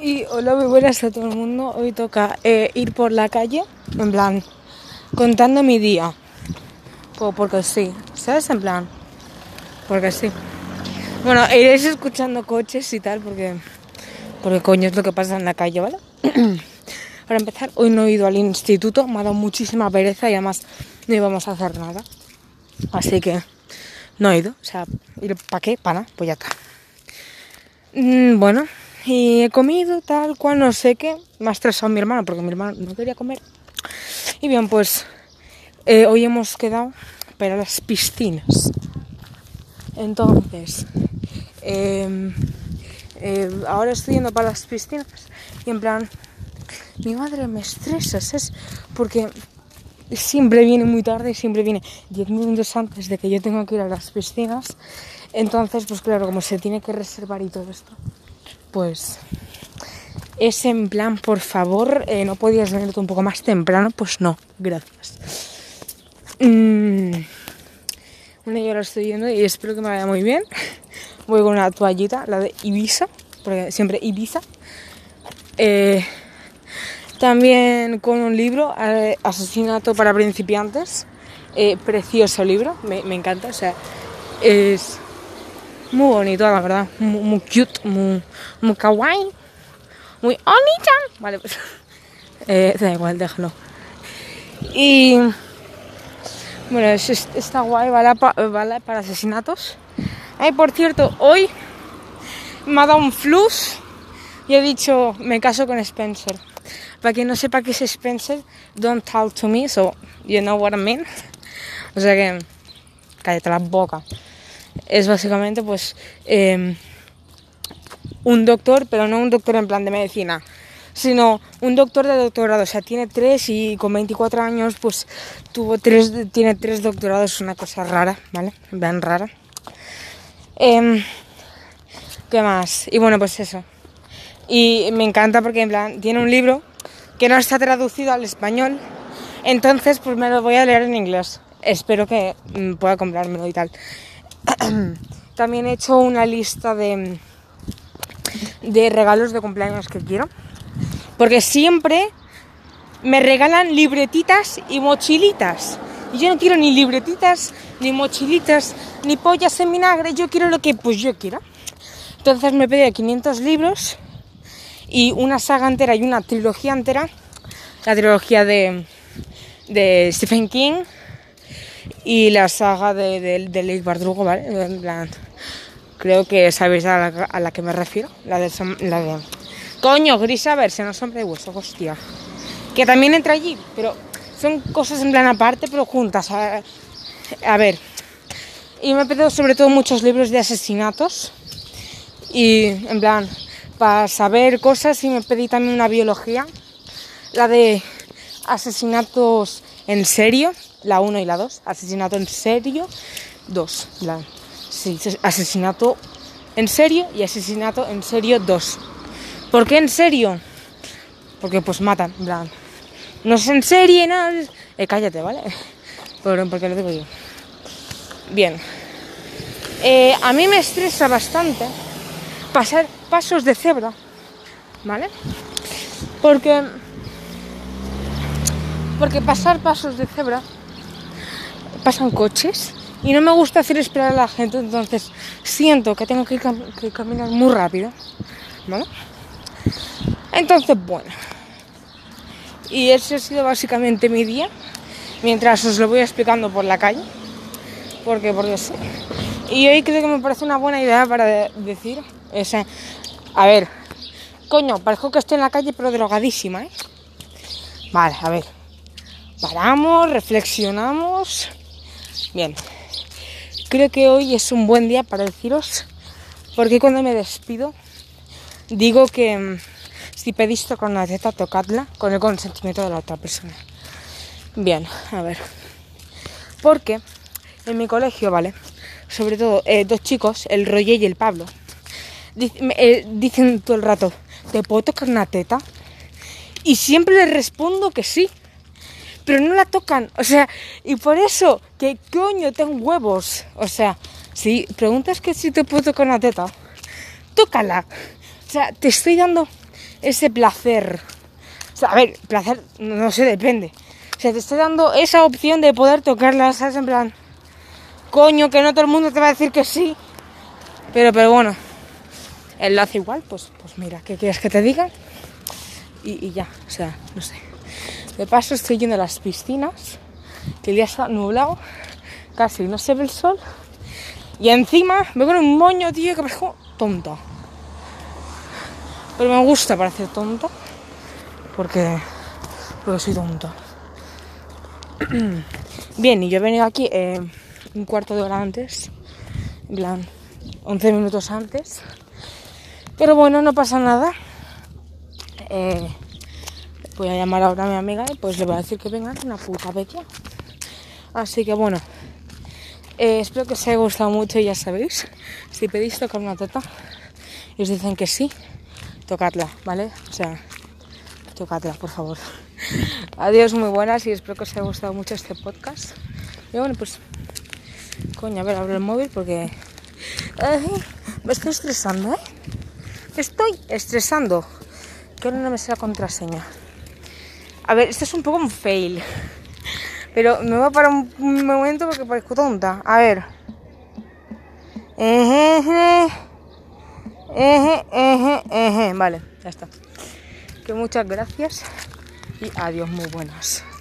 Y hola, muy buenas a todo el mundo. Hoy toca eh, ir por la calle, en plan, contando mi día. Po- porque sí, ¿sabes? En plan, porque sí. Bueno, iréis escuchando coches y tal, porque, porque coño es lo que pasa en la calle, ¿vale? Para empezar, hoy no he ido al instituto, me ha dado muchísima pereza y además no íbamos a hacer nada. Así que no he ido. O sea, ¿ir para qué? Para nada, pues ya está. Mm, bueno, y he comido tal cual, no sé qué. Me ha estresado mi hermano porque mi hermano no quería comer. Y bien, pues eh, hoy hemos quedado para las piscinas. Entonces, eh, eh, ahora estoy yendo para las piscinas y en plan, mi madre me estresa, ¿sabes? Porque siempre viene muy tarde, siempre viene 10 minutos antes de que yo tenga que ir a las piscinas. Entonces, pues claro, como se tiene que reservar y todo esto, pues es en plan, por favor, eh, no podías venirte un poco más temprano, pues no, gracias. Mm, bueno, yo ahora estoy yendo y espero que me vaya muy bien. Voy con una toallita, la de Ibiza, porque siempre Ibiza. Eh, también con un libro, eh, Asesinato para principiantes. Precioso libro, me, me encanta, o sea, es muy bonito, la verdad, muy, cute, muy, muy kawaii, muy onita. Vale, pues eh, da igual, déjalo. Y bueno, es- está guay, vale, pa- vale para asesinatos. Ay, por cierto, hoy me ha dado un flux y he dicho, me caso con Spencer. Para quien no sepa qué es Spencer, don't talk to me, so you know what I mean. O sea que, cállate la boca. Es básicamente, pues, eh, un doctor, pero no un doctor en plan de medicina, sino un doctor de doctorado. O sea, tiene tres y con 24 años, pues, tuvo tres, tiene tres doctorados. Una cosa rara, ¿vale? Vean rara. Em, ¿Qué más? Y bueno, pues eso. Y me encanta porque en plan tiene un libro que no está traducido al español. Entonces, pues me lo voy a leer en inglés. Espero que mm, pueda comprármelo y tal. También he hecho una lista de, de regalos de cumpleaños que quiero. Porque siempre me regalan libretitas y mochilitas. Y yo no quiero ni libretitas, ni mochilitas, ni pollas en vinagre. Yo quiero lo que pues yo quiera. Entonces me pedido 500 libros y una saga entera y una trilogía entera. La trilogía de, de Stephen King y la saga de, de, de Leigh Bardugo, ¿vale? En plan, creo que sabéis a la, a la que me refiero. La de, la de... Coño, Grisa versión sombra de hueso, hostia. Que también entra allí, pero son cosas en plan aparte, pero juntas. A, a ver. Y me he pedido sobre todo muchos libros de asesinatos. Y en plan, para saber cosas y me pedí también una biología. La de asesinatos en serio, la 1 y la 2. Asesinato en serio, 2. La, sí, asesinato en serio y asesinato en serio 2. ¿Por qué en serio? Porque pues matan, plan. No es en serie, es- Eh, cállate, ¿vale? Porque lo digo yo. Bien. Eh, a mí me estresa bastante pasar pasos de cebra, ¿vale? Porque porque pasar pasos de cebra pasan coches y no me gusta hacer esperar a la gente, entonces siento que tengo que, cam- que caminar muy rápido, ¿vale? Entonces, bueno. Y ese ha sido básicamente mi día, mientras os lo voy explicando por la calle, porque porque sí. Y hoy creo que me parece una buena idea para de- decir, ese, a ver, coño, parezco que estoy en la calle pero drogadísima, ¿eh? Vale, a ver, paramos, reflexionamos, bien. Creo que hoy es un buen día para deciros, porque cuando me despido digo que mm, si pedís tocar una teta, tocadla con el consentimiento de la otra persona. Bien, a ver. Porque en mi colegio, ¿vale? Sobre todo eh, dos chicos, el Roger y el Pablo, eh, dicen todo el rato, ¿te puedo tocar una teta? Y siempre les respondo que sí. Pero no la tocan. O sea, y por eso, que coño, tengo huevos. O sea, si preguntas que si te puedo tocar una teta, tócala. O sea, te estoy dando ese placer. O sea, a ver, placer, no sé, depende. O sea, te está dando esa opción de poder tocarla, ¿sabes? En plan, coño, que no todo el mundo te va a decir que sí. Pero, pero bueno, él lo hace igual, pues, pues mira, ¿qué quieres que te diga? Y, y ya, o sea, no sé. De paso estoy yendo a las piscinas, que el día está nublado, casi no se ve el sol. Y encima me pone un moño, tío, que parezco tonta. Pero me gusta parecer tonta, porque, porque soy tonta. Bien, y yo he venido aquí eh, un cuarto de hora antes, en plan, 11 minutos antes. Pero bueno, no pasa nada. Eh, voy a llamar ahora a mi amiga y pues le voy a decir que venga una puta vecchia. Así que bueno, eh, espero que os haya gustado mucho y ya sabéis, si pedís tocar una teta y os dicen que sí, tocadla, ¿vale? O sea, tocadla, por favor. Adiós, muy buenas y espero que os haya gustado mucho este podcast. Y bueno, pues, coño, a ver, abro el móvil porque me estoy estresando, ¿eh? Estoy estresando. Que ahora no me sé la contraseña. A ver, esto es un poco un fail. Pero me voy a parar un, momento porque parezco tonta. A ver. Eje, eje, eje, eje. Vale, ya está. Que muchas gracias y adiós, muy buenas.